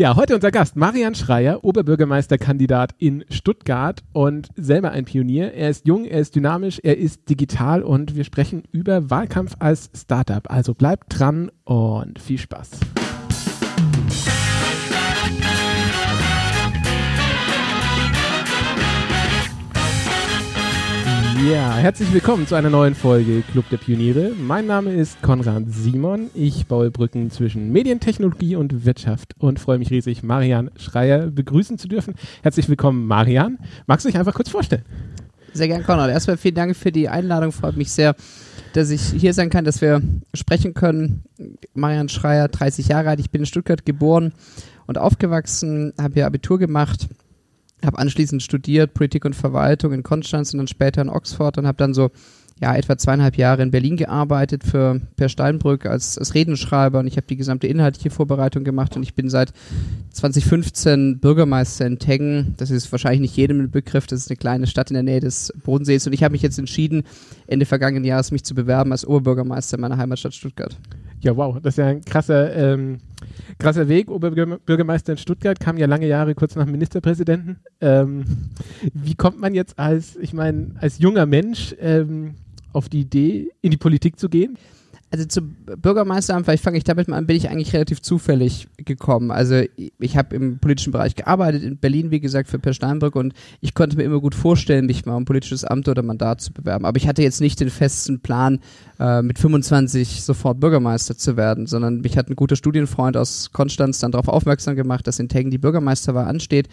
Ja, heute unser Gast, Marian Schreier, Oberbürgermeisterkandidat in Stuttgart und selber ein Pionier. Er ist jung, er ist dynamisch, er ist digital und wir sprechen über Wahlkampf als Startup. Also bleibt dran und viel Spaß. Ja, herzlich willkommen zu einer neuen Folge Club der Pioniere. Mein Name ist Konrad Simon. Ich baue Brücken zwischen Medientechnologie und Wirtschaft und freue mich riesig, Marian Schreier begrüßen zu dürfen. Herzlich willkommen, Marian. Magst du dich einfach kurz vorstellen? Sehr gern, Konrad. Erstmal vielen Dank für die Einladung. Freut mich sehr, dass ich hier sein kann, dass wir sprechen können. Marian Schreier, 30 Jahre alt. Ich bin in Stuttgart geboren und aufgewachsen, habe hier Abitur gemacht habe anschließend studiert Politik und Verwaltung in Konstanz und dann später in Oxford und habe dann so ja etwa zweieinhalb Jahre in Berlin gearbeitet für Per Steinbrück als, als Redenschreiber und ich habe die gesamte inhaltliche Vorbereitung gemacht und ich bin seit 2015 Bürgermeister in Teggen. Das ist wahrscheinlich nicht jedem ein Begriff, das ist eine kleine Stadt in der Nähe des Bodensees und ich habe mich jetzt entschieden, Ende vergangenen Jahres mich zu bewerben als Oberbürgermeister meiner Heimatstadt Stuttgart. Ja, wow, das ist ja ein krasser, ähm, krasser Weg. Oberbürgermeister in Stuttgart kam ja lange Jahre kurz nach Ministerpräsidenten. Ähm, wie kommt man jetzt als, ich meine, als junger Mensch ähm, auf die Idee, in die Politik zu gehen? Also zum Bürgermeisteramt, vielleicht fange ich damit mal an, bin ich eigentlich relativ zufällig gekommen. Also ich habe im politischen Bereich gearbeitet, in Berlin, wie gesagt, für Per Steinbrück und ich konnte mir immer gut vorstellen, mich mal um politisches Amt oder Mandat zu bewerben. Aber ich hatte jetzt nicht den festen Plan, äh, mit 25 sofort Bürgermeister zu werden, sondern mich hat ein guter Studienfreund aus Konstanz dann darauf aufmerksam gemacht, dass in Teggen die Bürgermeisterwahl ansteht.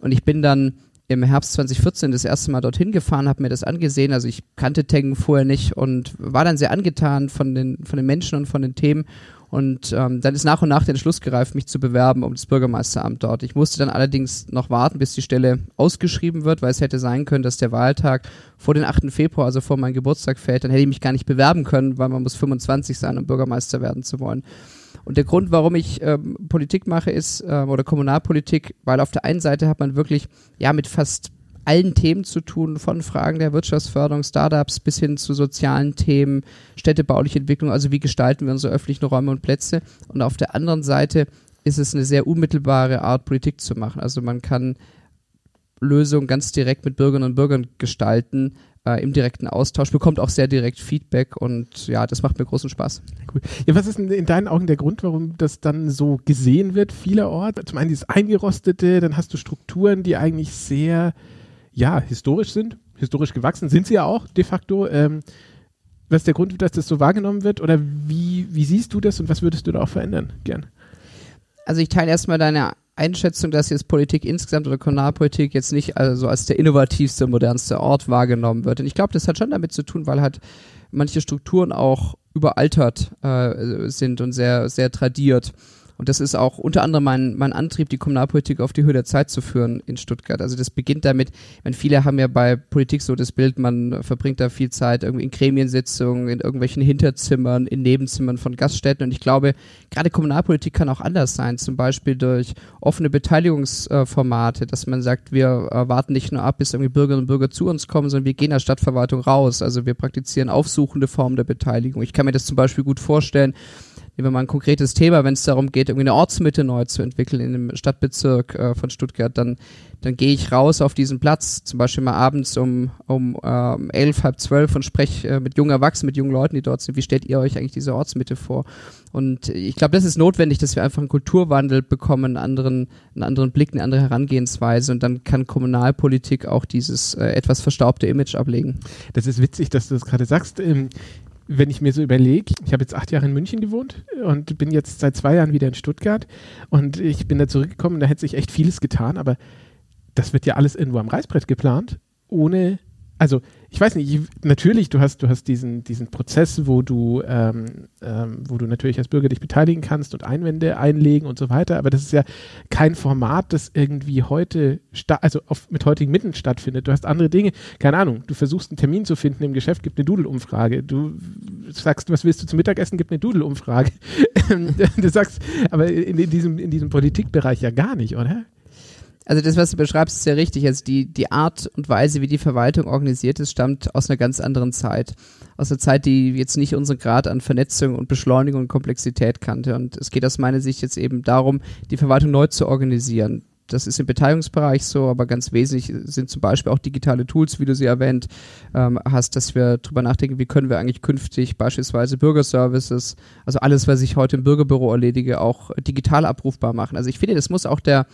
Und ich bin dann im Herbst 2014 das erste Mal dorthin gefahren, habe mir das angesehen. Also ich kannte Tengen vorher nicht und war dann sehr angetan von den, von den Menschen und von den Themen. Und ähm, dann ist nach und nach der Entschluss gereift, mich zu bewerben um das Bürgermeisteramt dort. Ich musste dann allerdings noch warten, bis die Stelle ausgeschrieben wird, weil es hätte sein können, dass der Wahltag vor den 8. Februar, also vor meinem Geburtstag fällt. Dann hätte ich mich gar nicht bewerben können, weil man muss 25 sein, um Bürgermeister werden zu wollen. Und der Grund, warum ich ähm, Politik mache, ist, ähm, oder Kommunalpolitik, weil auf der einen Seite hat man wirklich, ja, mit fast allen Themen zu tun, von Fragen der Wirtschaftsförderung, Startups bis hin zu sozialen Themen, städtebauliche Entwicklung, also wie gestalten wir unsere öffentlichen Räume und Plätze. Und auf der anderen Seite ist es eine sehr unmittelbare Art, Politik zu machen. Also man kann Lösungen ganz direkt mit Bürgerinnen und Bürgern gestalten, äh, im direkten Austausch, bekommt auch sehr direkt Feedback und ja, das macht mir großen Spaß. Cool. Ja, was ist in deinen Augen der Grund, warum das dann so gesehen wird, vielerorts? Zum einen dieses Eingerostete, dann hast du Strukturen, die eigentlich sehr, ja, historisch sind, historisch gewachsen, sind sie ja auch de facto. Ähm, was ist der Grund, dass das so wahrgenommen wird? Oder wie, wie siehst du das und was würdest du da auch verändern? Gern. Also ich teile erstmal deine Einschätzung, dass jetzt Politik insgesamt oder Kommunalpolitik jetzt nicht also als der innovativste, modernste Ort wahrgenommen wird. Und ich glaube, das hat schon damit zu tun, weil halt manche Strukturen auch überaltert äh, sind und sehr, sehr tradiert. Und das ist auch unter anderem mein, mein Antrieb, die Kommunalpolitik auf die Höhe der Zeit zu führen in Stuttgart. Also das beginnt damit, wenn viele haben ja bei Politik so das Bild, man verbringt da viel Zeit irgendwie in Gremiensitzungen, in irgendwelchen Hinterzimmern, in Nebenzimmern von Gaststätten. Und ich glaube, gerade Kommunalpolitik kann auch anders sein, zum Beispiel durch offene Beteiligungsformate, dass man sagt, wir warten nicht nur ab, bis irgendwie Bürgerinnen und Bürger zu uns kommen, sondern wir gehen als Stadtverwaltung raus. Also wir praktizieren aufsuchende Formen der Beteiligung. Ich kann mir das zum Beispiel gut vorstellen, nehmen wir mal ein konkretes Thema, wenn es darum geht, irgendwie eine Ortsmitte neu zu entwickeln in dem Stadtbezirk äh, von Stuttgart, dann, dann gehe ich raus auf diesen Platz, zum Beispiel mal abends um, um ähm, elf, halb zwölf und spreche äh, mit jungen Erwachsenen, mit jungen Leuten, die dort sind. Wie stellt ihr euch eigentlich diese Ortsmitte vor? Und ich glaube, das ist notwendig, dass wir einfach einen Kulturwandel bekommen, einen anderen, einen anderen Blick, eine andere Herangehensweise und dann kann Kommunalpolitik auch dieses äh, etwas verstaubte Image ablegen. Das ist witzig, dass du das gerade sagst. Ähm, wenn ich mir so überlege, ich habe jetzt acht Jahre in München gewohnt und bin jetzt seit zwei Jahren wieder in Stuttgart und ich bin da zurückgekommen, da hätte sich echt vieles getan, aber das wird ja alles irgendwo am Reißbrett geplant, ohne also ich weiß nicht, natürlich, du hast, du hast diesen, diesen Prozess, wo du, ähm, ähm, wo du natürlich als Bürger dich beteiligen kannst und Einwände einlegen und so weiter, aber das ist ja kein Format, das irgendwie heute, also auf, mit heutigen Mitteln stattfindet. Du hast andere Dinge, keine Ahnung, du versuchst einen Termin zu finden im Geschäft, gibt eine Doodle-Umfrage. Du sagst, was willst du zum Mittagessen, gibt eine Doodle-Umfrage. du sagst, aber in, in, diesem, in diesem Politikbereich ja gar nicht, oder? Also das, was du beschreibst, ist ja richtig. Also die, die Art und Weise, wie die Verwaltung organisiert ist, stammt aus einer ganz anderen Zeit. Aus einer Zeit, die jetzt nicht unseren Grad an Vernetzung und Beschleunigung und Komplexität kannte. Und es geht aus meiner Sicht jetzt eben darum, die Verwaltung neu zu organisieren. Das ist im Beteiligungsbereich so, aber ganz wesentlich sind zum Beispiel auch digitale Tools, wie du sie erwähnt ähm, hast, dass wir drüber nachdenken, wie können wir eigentlich künftig beispielsweise Bürgerservices, also alles, was ich heute im Bürgerbüro erledige, auch digital abrufbar machen. Also ich finde, das muss auch der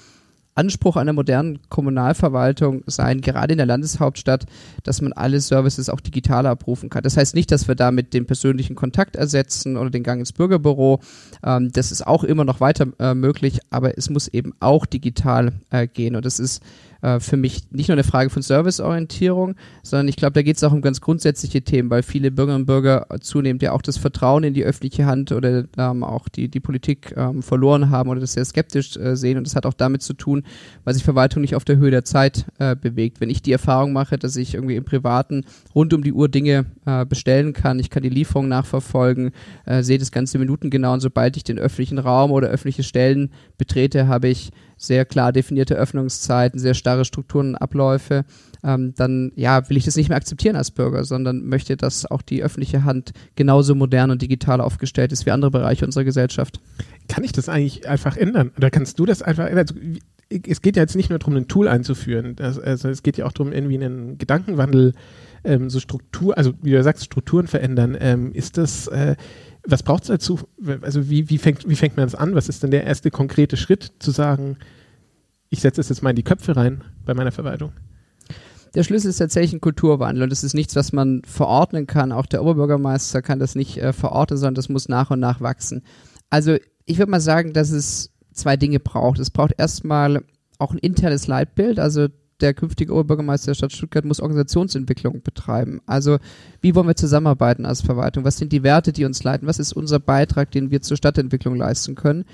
Anspruch einer modernen Kommunalverwaltung sein, gerade in der Landeshauptstadt, dass man alle Services auch digital abrufen kann. Das heißt nicht, dass wir damit den persönlichen Kontakt ersetzen oder den Gang ins Bürgerbüro. Ähm, das ist auch immer noch weiter äh, möglich, aber es muss eben auch digital äh, gehen. Und das ist äh, für mich nicht nur eine Frage von Serviceorientierung, sondern ich glaube, da geht es auch um ganz grundsätzliche Themen, weil viele Bürgerinnen und Bürger zunehmend ja auch das Vertrauen in die öffentliche Hand oder ähm, auch die, die Politik ähm, verloren haben oder das sehr skeptisch äh, sehen. Und das hat auch damit zu tun, weil sich Verwaltung nicht auf der Höhe der Zeit äh, bewegt. Wenn ich die Erfahrung mache, dass ich irgendwie im Privaten rund um die Uhr Dinge äh, bestellen kann, ich kann die Lieferung nachverfolgen, äh, sehe das ganze Minuten genau und sobald ich den öffentlichen Raum oder öffentliche Stellen betrete, habe ich sehr klar definierte Öffnungszeiten, sehr starre Strukturen und Abläufe, ähm, dann ja, will ich das nicht mehr akzeptieren als Bürger, sondern möchte, dass auch die öffentliche Hand genauso modern und digital aufgestellt ist wie andere Bereiche unserer Gesellschaft. Kann ich das eigentlich einfach ändern? Oder kannst du das einfach ändern? Also, es geht ja jetzt nicht nur darum, ein Tool einzuführen. also es geht ja auch darum, irgendwie einen Gedankenwandel, ähm, so Struktur, also wie du sagst, Strukturen verändern. Ähm, ist das äh, was braucht es dazu? Also wie, wie, fängt, wie fängt man das an? Was ist denn der erste konkrete Schritt, zu sagen, ich setze es jetzt mal in die Köpfe rein bei meiner Verwaltung? Der Schlüssel ist tatsächlich ein Kulturwandel und das ist nichts, was man verordnen kann. Auch der Oberbürgermeister kann das nicht äh, verordnen, sondern das muss nach und nach wachsen. Also ich würde mal sagen, dass es zwei Dinge braucht. Es braucht erstmal auch ein internes Leitbild, also der künftige Oberbürgermeister der Stadt Stuttgart muss Organisationsentwicklung betreiben. Also wie wollen wir zusammenarbeiten als Verwaltung? Was sind die Werte, die uns leiten? Was ist unser Beitrag, den wir zur Stadtentwicklung leisten können?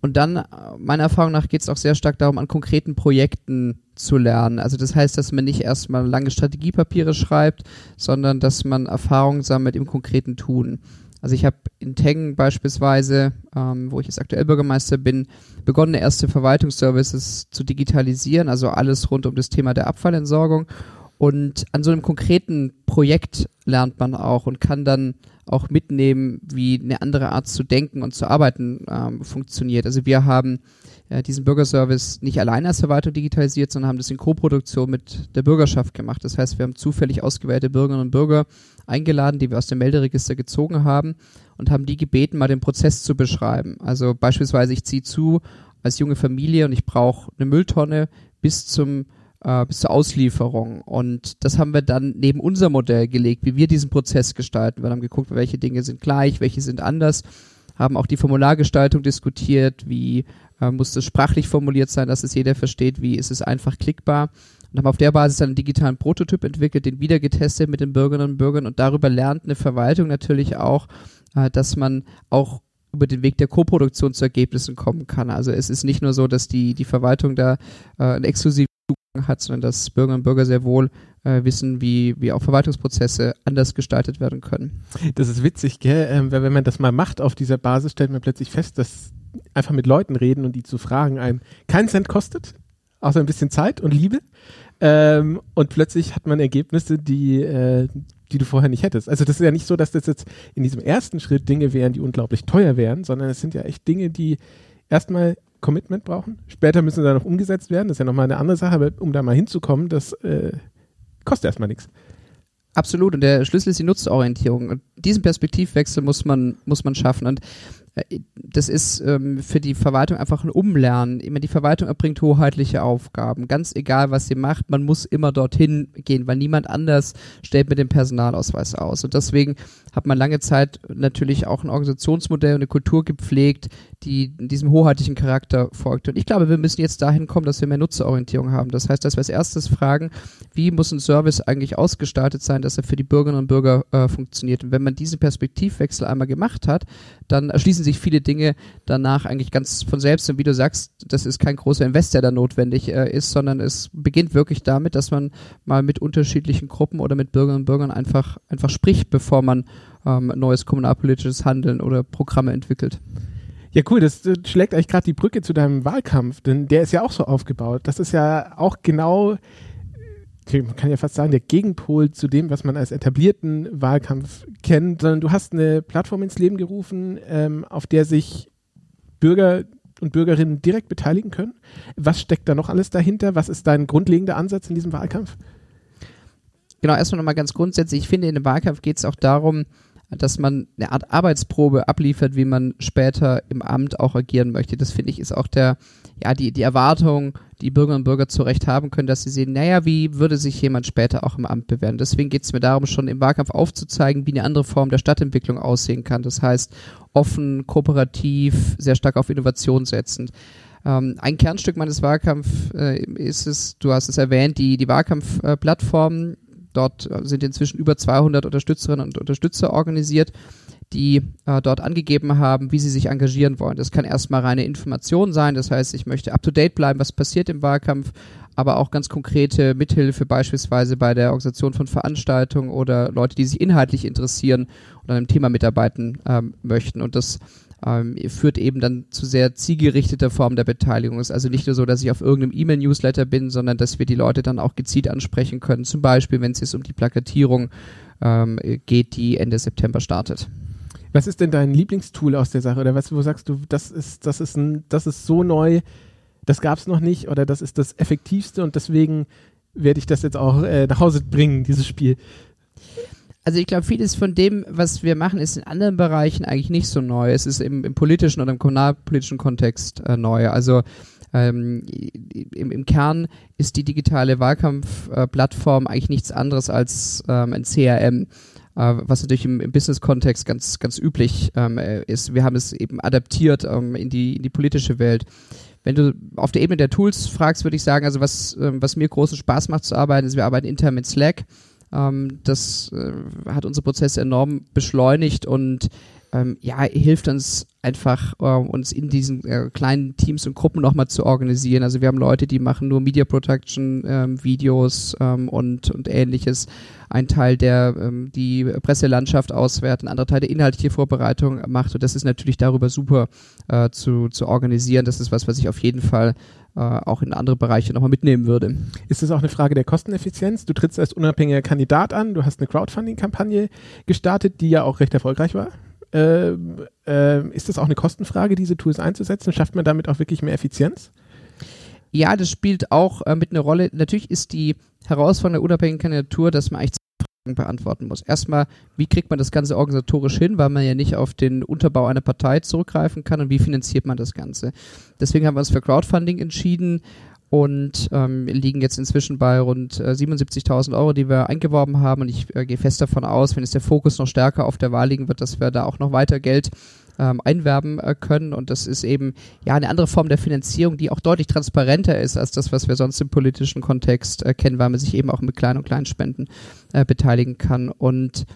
Und dann, äh, meiner Erfahrung nach, geht es auch sehr stark darum, an konkreten Projekten zu lernen. Also das heißt, dass man nicht erstmal lange Strategiepapiere schreibt, sondern dass man Erfahrungen sammelt im konkreten Tun. Also ich habe in Tengen beispielsweise, ähm, wo ich jetzt aktuell Bürgermeister bin, begonnen, erste Verwaltungsservices zu digitalisieren, also alles rund um das Thema der Abfallentsorgung. Und an so einem konkreten Projekt lernt man auch und kann dann auch mitnehmen, wie eine andere Art zu denken und zu arbeiten ähm, funktioniert. Also wir haben äh, diesen Bürgerservice nicht alleine als Verwaltung digitalisiert, sondern haben das in Koproduktion mit der Bürgerschaft gemacht. Das heißt, wir haben zufällig ausgewählte Bürgerinnen und Bürger eingeladen, die wir aus dem Melderegister gezogen haben und haben die gebeten, mal den Prozess zu beschreiben. Also beispielsweise, ich ziehe zu als junge Familie und ich brauche eine Mülltonne bis zum äh, bis zur Auslieferung. Und das haben wir dann neben unser Modell gelegt, wie wir diesen Prozess gestalten. Wir haben geguckt, welche Dinge sind gleich, welche sind anders, haben auch die Formulargestaltung diskutiert, wie äh, muss das sprachlich formuliert sein, dass es jeder versteht, wie ist es einfach klickbar und haben auf der Basis dann einen digitalen Prototyp entwickelt, den wieder getestet mit den Bürgerinnen und Bürgern und darüber lernt eine Verwaltung natürlich auch, äh, dass man auch über den Weg der Koproduktion zu Ergebnissen kommen kann. Also es ist nicht nur so, dass die, die Verwaltung da äh, einen exklusiven Zugang hat, sondern dass Bürgerinnen und Bürger sehr wohl äh, wissen, wie, wie auch Verwaltungsprozesse anders gestaltet werden können. Das ist witzig, gell? Ähm, wenn man das mal macht auf dieser Basis, stellt man plötzlich fest, dass einfach mit Leuten reden und die zu fragen einem keinen Cent kostet außer ein bisschen Zeit und Liebe. Ähm, und plötzlich hat man Ergebnisse, die, äh, die du vorher nicht hättest. Also das ist ja nicht so, dass das jetzt in diesem ersten Schritt Dinge wären, die unglaublich teuer wären, sondern es sind ja echt Dinge, die erstmal Commitment brauchen. Später müssen sie dann noch umgesetzt werden. Das ist ja nochmal eine andere Sache, aber um da mal hinzukommen, das äh, kostet erstmal nichts. Absolut. Und der Schlüssel ist die Nutzorientierung. Und diesen Perspektivwechsel muss man, muss man schaffen. Und äh, das ist ähm, für die Verwaltung einfach ein Umlernen. Immer die Verwaltung erbringt hoheitliche Aufgaben. Ganz egal, was sie macht, man muss immer dorthin gehen, weil niemand anders stellt mit dem Personalausweis aus. Und deswegen hat man lange Zeit natürlich auch ein Organisationsmodell und eine Kultur gepflegt, die diesem hoheitlichen Charakter folgt. Und ich glaube, wir müssen jetzt dahin kommen, dass wir mehr Nutzerorientierung haben. Das heißt, dass wir als erstes fragen, wie muss ein Service eigentlich ausgestaltet sein, dass er für die Bürgerinnen und Bürger äh, funktioniert. Und wenn man diesen Perspektivwechsel einmal gemacht hat, dann erschließen sich viele Dinge danach eigentlich ganz von selbst. Und wie du sagst, das ist kein großer Invest, der da notwendig äh, ist, sondern es beginnt wirklich damit, dass man mal mit unterschiedlichen Gruppen oder mit Bürgerinnen und Bürgern einfach, einfach spricht, bevor man ähm, neues kommunalpolitisches Handeln oder Programme entwickelt. Ja, cool, das, das schlägt eigentlich gerade die Brücke zu deinem Wahlkampf, denn der ist ja auch so aufgebaut. Das ist ja auch genau, man kann ja fast sagen, der Gegenpol zu dem, was man als etablierten Wahlkampf kennt, sondern du hast eine Plattform ins Leben gerufen, ähm, auf der sich Bürger und Bürgerinnen direkt beteiligen können. Was steckt da noch alles dahinter? Was ist dein grundlegender Ansatz in diesem Wahlkampf? Genau, erstmal nochmal ganz grundsätzlich. Ich finde, in dem Wahlkampf geht es auch darum, dass man eine Art Arbeitsprobe abliefert, wie man später im Amt auch agieren möchte. Das finde ich ist auch der, ja, die, die Erwartung, die Bürgerinnen und Bürger zu Recht haben können, dass sie sehen, naja, wie würde sich jemand später auch im Amt bewähren. Deswegen geht es mir darum, schon im Wahlkampf aufzuzeigen, wie eine andere Form der Stadtentwicklung aussehen kann. Das heißt, offen, kooperativ, sehr stark auf Innovation setzend. Ähm, ein Kernstück meines Wahlkampfs äh, ist es, du hast es erwähnt, die, die Wahlkampfplattform, Dort sind inzwischen über 200 Unterstützerinnen und Unterstützer organisiert, die äh, dort angegeben haben, wie sie sich engagieren wollen. Das kann erstmal reine Information sein, das heißt, ich möchte up-to-date bleiben, was passiert im Wahlkampf, aber auch ganz konkrete Mithilfe beispielsweise bei der Organisation von Veranstaltungen oder Leute, die sich inhaltlich interessieren und an einem Thema mitarbeiten ähm, möchten. Und das ähm, führt eben dann zu sehr zielgerichteter Form der Beteiligung. Es ist also nicht nur so, dass ich auf irgendeinem E-Mail-Newsletter bin, sondern dass wir die Leute dann auch gezielt ansprechen können. Zum Beispiel, wenn es jetzt um die Plakatierung ähm, geht, die Ende September startet. Was ist denn dein Lieblingstool aus der Sache? Oder was, wo sagst du, das ist, das ist, ein, das ist so neu, das gab es noch nicht oder das ist das effektivste und deswegen werde ich das jetzt auch äh, nach Hause bringen, dieses Spiel? Also ich glaube, vieles von dem, was wir machen, ist in anderen Bereichen eigentlich nicht so neu. Es ist im, im politischen oder im kommunalpolitischen Kontext äh, neu. Also ähm, im, im, Kern ist die digitale Wahlkampfplattform äh, eigentlich nichts anderes als ähm, ein CRM, äh, was natürlich im, im Business-Kontext ganz, ganz üblich ähm, äh, ist. Wir haben es eben adaptiert ähm, in, die, in die politische Welt. Wenn du auf der Ebene der Tools fragst, würde ich sagen, also was, ähm, was mir großen Spaß macht zu arbeiten, ist, wir arbeiten intern mit Slack. Ähm, das äh, hat unsere Prozesse enorm beschleunigt und ähm, ja, hilft uns einfach, äh, uns in diesen äh, kleinen Teams und Gruppen nochmal zu organisieren. Also wir haben Leute, die machen nur Media Production, ähm, Videos ähm, und, und ähnliches. Ein Teil, der ähm, die Presselandschaft auswertet, ein anderer Teil, der inhaltliche Vorbereitung macht. Und das ist natürlich darüber super äh, zu, zu organisieren. Das ist was, was ich auf jeden Fall äh, auch in andere Bereiche nochmal mitnehmen würde. Ist das auch eine Frage der Kosteneffizienz? Du trittst als unabhängiger Kandidat an, du hast eine Crowdfunding-Kampagne gestartet, die ja auch recht erfolgreich war. Äh, äh, ist das auch eine Kostenfrage, diese Tools einzusetzen? Schafft man damit auch wirklich mehr Effizienz? Ja, das spielt auch äh, mit einer Rolle. Natürlich ist die Herausforderung der unabhängigen Kandidatur, dass man eigentlich beantworten muss. Erstmal, wie kriegt man das Ganze organisatorisch hin, weil man ja nicht auf den Unterbau einer Partei zurückgreifen kann und wie finanziert man das Ganze. Deswegen haben wir uns für Crowdfunding entschieden und ähm, liegen jetzt inzwischen bei rund äh, 77.000 Euro, die wir eingeworben haben. Und ich äh, gehe fest davon aus, wenn es der Fokus noch stärker auf der Wahl liegen wird, dass wir da auch noch weiter Geld ähm, einwerben äh, können. Und das ist eben ja eine andere Form der Finanzierung, die auch deutlich transparenter ist als das, was wir sonst im politischen Kontext äh, kennen, weil man sich eben auch mit kleinen und kleinen Spenden äh, beteiligen kann. Und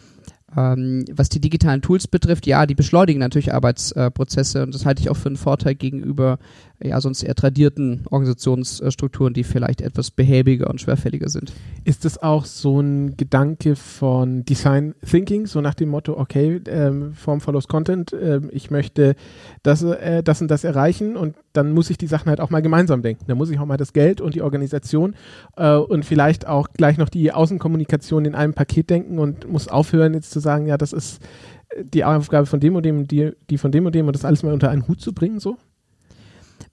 ähm, was die digitalen Tools betrifft, ja, die beschleunigen natürlich Arbeitsprozesse und das halte ich auch für einen Vorteil gegenüber ja sonst eher tradierten Organisationsstrukturen, die vielleicht etwas behäbiger und schwerfälliger sind. Ist es auch so ein Gedanke von Design Thinking, so nach dem Motto, okay, ähm, Form follows Content, äh, ich möchte das, äh, das und das erreichen und dann muss ich die Sachen halt auch mal gemeinsam denken. Da muss ich auch mal das Geld und die Organisation äh, und vielleicht auch gleich noch die Außenkommunikation in einem Paket denken und muss aufhören, jetzt zu sagen, ja, das ist die Aufgabe von dem und dem, die, die von dem und dem und das alles mal unter einen Hut zu bringen, so?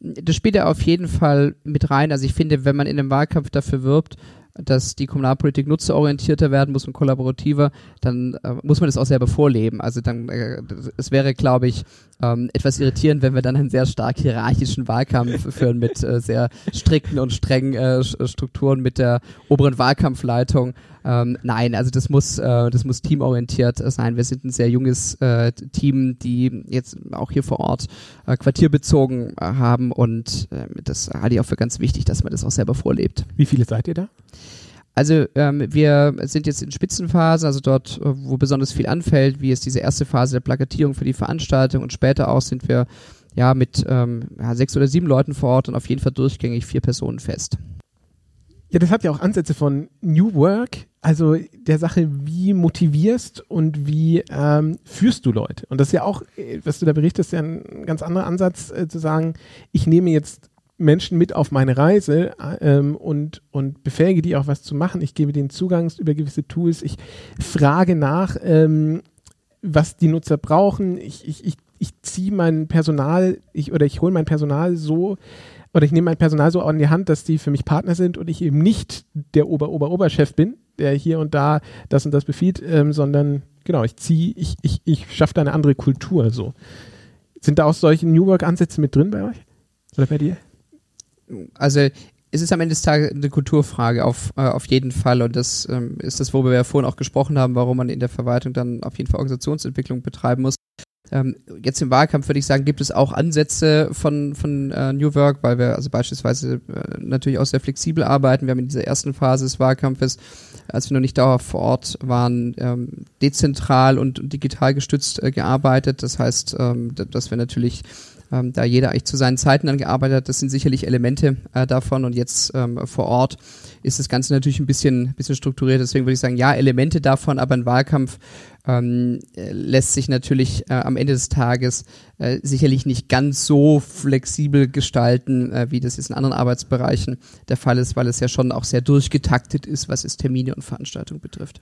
Das spielt ja auf jeden Fall mit rein. Also ich finde, wenn man in einem Wahlkampf dafür wirbt, dass die Kommunalpolitik nutzerorientierter werden muss und kollaborativer, dann äh, muss man das auch selber vorleben. Also dann, äh, es wäre, glaube ich, ähm, etwas irritierend, wenn wir dann einen sehr stark hierarchischen Wahlkampf führen mit äh, sehr strikten und strengen äh, Strukturen mit der oberen Wahlkampfleitung. Ähm, nein, also das muss, äh, das muss teamorientiert sein. Wir sind ein sehr junges äh, Team, die jetzt auch hier vor Ort äh, quartierbezogen äh, haben und äh, das halte ich auch für ganz wichtig, dass man das auch selber vorlebt. Wie viele seid ihr da? Also ähm, wir sind jetzt in Spitzenphase, also dort, äh, wo besonders viel anfällt, wie es diese erste Phase der Plakatierung für die Veranstaltung und später auch sind wir ja mit ähm, ja, sechs oder sieben Leuten vor Ort und auf jeden Fall durchgängig vier Personen fest. Ja, das hat ja auch Ansätze von New Work also der Sache, wie motivierst und wie ähm, führst du Leute. Und das ist ja auch, äh, was du da berichtest, ja ein ganz anderer Ansatz, äh, zu sagen, ich nehme jetzt Menschen mit auf meine Reise ähm, und, und befähige die auch was zu machen. Ich gebe denen Zugang über gewisse Tools. Ich frage nach, ähm, was die Nutzer brauchen. Ich, ich, ich, ich ziehe mein Personal ich, oder ich hole mein Personal so oder ich nehme mein Personal so an die Hand, dass die für mich Partner sind und ich eben nicht der Ober-Ober-Oberchef bin, der hier und da das und das befiehlt, ähm, sondern genau, ich ziehe, ich, ich, ich schaffe da eine andere Kultur so. Sind da auch solche New Work-Ansätze mit drin bei euch? Oder bei dir? Also es ist am Ende des Tages eine Kulturfrage auf, äh, auf jeden Fall und das ähm, ist das, worüber wir ja vorhin auch gesprochen haben, warum man in der Verwaltung dann auf jeden Fall Organisationsentwicklung betreiben muss. Ähm, jetzt im Wahlkampf würde ich sagen, gibt es auch Ansätze von, von äh, New Work, weil wir also beispielsweise äh, natürlich auch sehr flexibel arbeiten. Wir haben in dieser ersten Phase des Wahlkampfes, als wir noch nicht dauerhaft vor Ort waren, ähm, dezentral und, digital gestützt äh, gearbeitet. Das heißt, ähm, dass wir natürlich ähm, da jeder eigentlich zu seinen Zeiten dann gearbeitet hat. Das sind sicherlich Elemente äh, davon und jetzt ähm, vor Ort ist das Ganze natürlich ein bisschen, bisschen strukturiert. Deswegen würde ich sagen, ja, Elemente davon, aber ein Wahlkampf ähm, lässt sich natürlich äh, am Ende des Tages äh, sicherlich nicht ganz so flexibel gestalten, äh, wie das jetzt in anderen Arbeitsbereichen der Fall ist, weil es ja schon auch sehr durchgetaktet ist, was es Termine und Veranstaltungen betrifft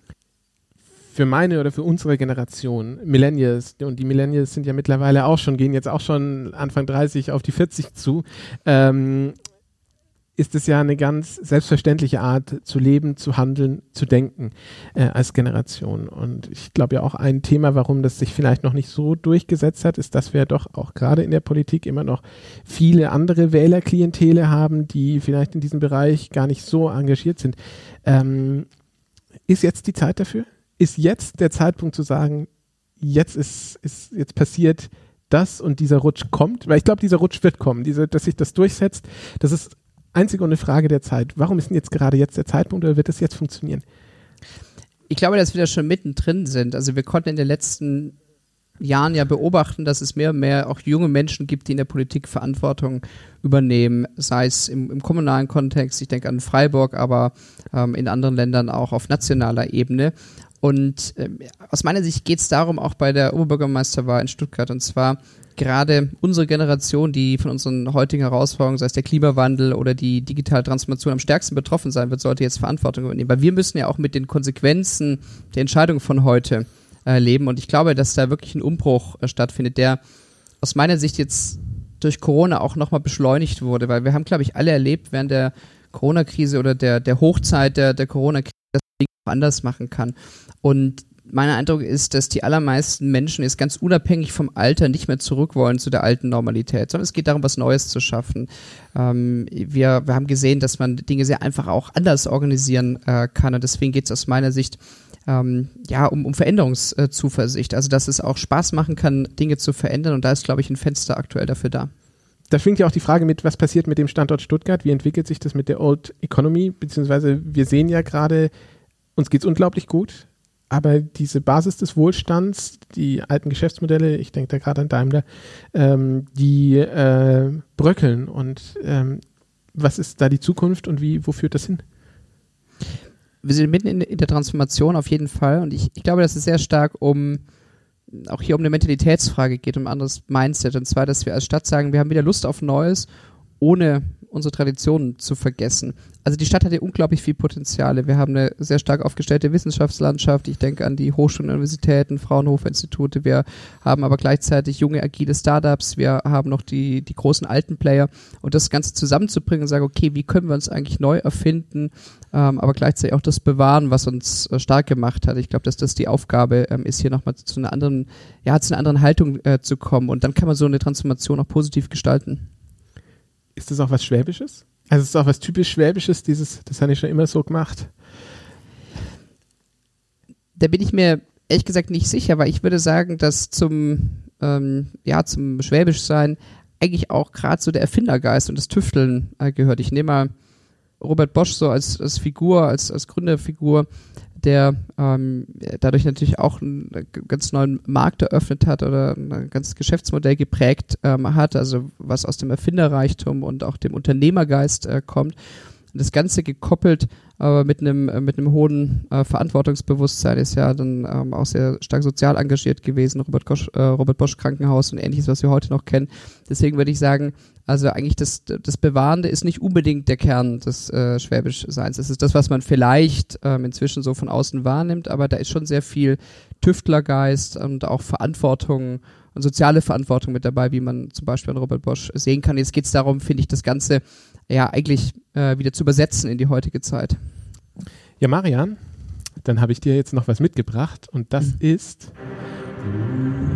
für meine oder für unsere Generation, Millennials, und die Millennials sind ja mittlerweile auch schon, gehen jetzt auch schon Anfang 30 auf die 40 zu, ähm, ist es ja eine ganz selbstverständliche Art zu leben, zu handeln, zu denken äh, als Generation. Und ich glaube ja auch ein Thema, warum das sich vielleicht noch nicht so durchgesetzt hat, ist, dass wir doch auch gerade in der Politik immer noch viele andere Wählerklientele haben, die vielleicht in diesem Bereich gar nicht so engagiert sind. Ähm, ist jetzt die Zeit dafür? Ist jetzt der Zeitpunkt zu sagen, jetzt ist, ist jetzt passiert das und dieser Rutsch kommt? Weil ich glaube, dieser Rutsch wird kommen, diese, dass sich das durchsetzt. Das ist einzig und eine Frage der Zeit. Warum ist denn jetzt gerade jetzt der Zeitpunkt oder wird das jetzt funktionieren? Ich glaube, dass wir da schon mittendrin sind. Also wir konnten in den letzten Jahren ja beobachten, dass es mehr und mehr auch junge Menschen gibt, die in der Politik Verantwortung übernehmen, sei es im, im kommunalen Kontext, ich denke an Freiburg, aber ähm, in anderen Ländern auch auf nationaler Ebene. Und äh, aus meiner Sicht geht es darum, auch bei der Oberbürgermeisterwahl in Stuttgart, und zwar gerade unsere Generation, die von unseren heutigen Herausforderungen, sei es der Klimawandel oder die digitale Transformation am stärksten betroffen sein wird, sollte jetzt Verantwortung übernehmen. Weil wir müssen ja auch mit den Konsequenzen der Entscheidungen von heute äh, leben. Und ich glaube, dass da wirklich ein Umbruch äh, stattfindet, der aus meiner Sicht jetzt durch Corona auch nochmal beschleunigt wurde, weil wir haben, glaube ich, alle erlebt während der Corona-Krise oder der, der Hochzeit der, der Corona-Krise, anders machen kann. Und mein Eindruck ist, dass die allermeisten Menschen jetzt ganz unabhängig vom Alter nicht mehr zurück wollen zu der alten Normalität, sondern es geht darum, was Neues zu schaffen. Ähm, wir, wir haben gesehen, dass man Dinge sehr einfach auch anders organisieren äh, kann und deswegen geht es aus meiner Sicht ähm, ja um, um Veränderungszuversicht. Also dass es auch Spaß machen kann, Dinge zu verändern und da ist, glaube ich, ein Fenster aktuell dafür da da schwingt ja auch die Frage mit, was passiert mit dem Standort Stuttgart? Wie entwickelt sich das mit der Old Economy? Beziehungsweise wir sehen ja gerade, uns geht es unglaublich gut aber diese Basis des Wohlstands, die alten Geschäftsmodelle, ich denke da gerade an Daimler, ähm, die äh, bröckeln. Und ähm, was ist da die Zukunft und wie, wo führt das hin? Wir sind mitten in, in der Transformation auf jeden Fall und ich, ich glaube, dass es sehr stark um auch hier um eine Mentalitätsfrage geht, um ein anderes Mindset. Und zwar, dass wir als Stadt sagen, wir haben wieder Lust auf Neues, ohne unsere Traditionen zu vergessen. Also die Stadt hat ja unglaublich viel Potenziale. Wir haben eine sehr stark aufgestellte Wissenschaftslandschaft. Ich denke an die Hochschulen, Universitäten, Fraunhofer-Institute. Wir haben aber gleichzeitig junge, agile Startups. Wir haben noch die, die großen alten Player. Und das Ganze zusammenzubringen und sagen, okay, wie können wir uns eigentlich neu erfinden, ähm, aber gleichzeitig auch das bewahren, was uns äh, stark gemacht hat. Ich glaube, dass das die Aufgabe ähm, ist, hier nochmal zu einer anderen, ja, zu einer anderen Haltung äh, zu kommen. Und dann kann man so eine Transformation auch positiv gestalten. Ist das auch was Schwäbisches? Also ist das auch was typisch Schwäbisches, dieses, das habe ich schon immer so gemacht? Da bin ich mir ehrlich gesagt nicht sicher, weil ich würde sagen, dass zum, ähm, ja, zum Schwäbischsein eigentlich auch gerade so der Erfindergeist und das Tüfteln äh, gehört. Ich nehme mal Robert Bosch so als, als Figur, als, als Gründerfigur der ähm, dadurch natürlich auch einen ganz neuen Markt eröffnet hat oder ein ganzes Geschäftsmodell geprägt ähm, hat, also was aus dem Erfinderreichtum und auch dem Unternehmergeist äh, kommt. Das Ganze gekoppelt aber mit einem äh, mit einem hohen äh, Verantwortungsbewusstsein ist ja dann ähm, auch sehr stark sozial engagiert gewesen, Robert, Gosch, äh, Robert Bosch Krankenhaus und ähnliches, was wir heute noch kennen. Deswegen würde ich sagen, also eigentlich das, das Bewahrende ist nicht unbedingt der Kern des äh, Schwäbisch-Seins. Es ist das, was man vielleicht ähm, inzwischen so von außen wahrnimmt, aber da ist schon sehr viel Tüftlergeist und auch Verantwortung und soziale Verantwortung mit dabei, wie man zum Beispiel an Robert Bosch sehen kann. Jetzt geht es darum, finde ich, das Ganze ja eigentlich äh, wieder zu übersetzen in die heutige Zeit. Ja, Marian, dann habe ich dir jetzt noch was mitgebracht und das mhm. ist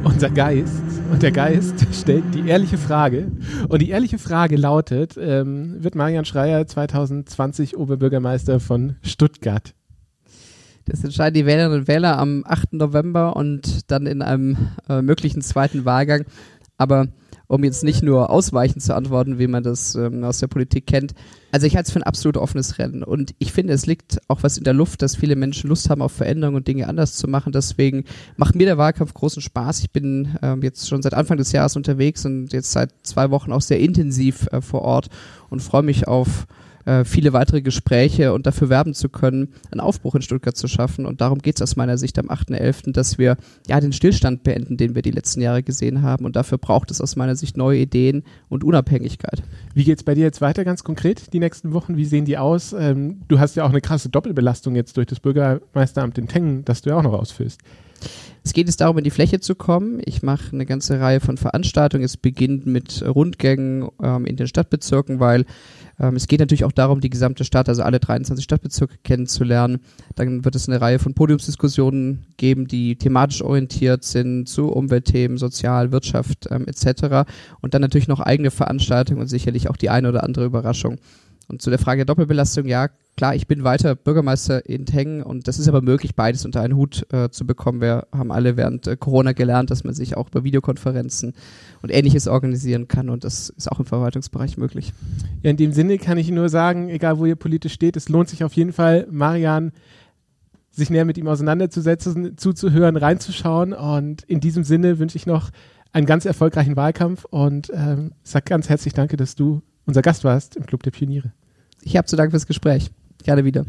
unser Geist. Und der Geist stellt die ehrliche Frage. Und die ehrliche Frage lautet, ähm, wird Marian Schreier 2020 Oberbürgermeister von Stuttgart? Das entscheiden die Wählerinnen und Wähler am 8. November und dann in einem äh, möglichen zweiten Wahlgang. Aber um jetzt nicht nur ausweichend zu antworten, wie man das ähm, aus der Politik kennt. Also ich halte es für ein absolut offenes Rennen und ich finde, es liegt auch was in der Luft, dass viele Menschen Lust haben auf Veränderungen und Dinge anders zu machen. Deswegen macht mir der Wahlkampf großen Spaß. Ich bin ähm, jetzt schon seit Anfang des Jahres unterwegs und jetzt seit zwei Wochen auch sehr intensiv äh, vor Ort und freue mich auf äh, viele weitere Gespräche und dafür werben zu können, einen Aufbruch in Stuttgart zu schaffen. Und darum geht es aus meiner Sicht am 8.11., dass wir ja den Stillstand beenden, den wir die letzten Jahre gesehen haben. Und dafür braucht es aus meiner Sicht neue Ideen und Unabhängigkeit. Wie geht es bei dir jetzt weiter ganz konkret, die nächsten Wochen? Wie sehen die aus? Ähm, du hast ja auch eine krasse Doppelbelastung jetzt durch das Bürgermeisteramt in Tengen, das du ja auch noch ausfüllst. Es geht jetzt darum, in die Fläche zu kommen. Ich mache eine ganze Reihe von Veranstaltungen. Es beginnt mit Rundgängen ähm, in den Stadtbezirken, weil ähm, es geht natürlich auch darum, die gesamte Stadt, also alle 23 Stadtbezirke kennenzulernen. Dann wird es eine Reihe von Podiumsdiskussionen geben, die thematisch orientiert sind zu Umweltthemen, Sozial, Wirtschaft ähm, etc. Und dann natürlich noch eigene Veranstaltungen und sicherlich auch die eine oder andere Überraschung. Und zu der Frage der Doppelbelastung, ja, klar, ich bin weiter Bürgermeister in Tengen und das ist aber möglich, beides unter einen Hut äh, zu bekommen. Wir haben alle während äh, Corona gelernt, dass man sich auch über Videokonferenzen und ähnliches organisieren kann und das ist auch im Verwaltungsbereich möglich. Ja, in dem Sinne kann ich nur sagen, egal wo ihr politisch steht, es lohnt sich auf jeden Fall, Marian sich näher mit ihm auseinanderzusetzen, zuzuhören, reinzuschauen und in diesem Sinne wünsche ich noch einen ganz erfolgreichen Wahlkampf und ähm, sag ganz herzlich danke, dass du unser Gast warst im Club der Pioniere. Ich habe zu danken fürs Gespräch. Gerne wieder.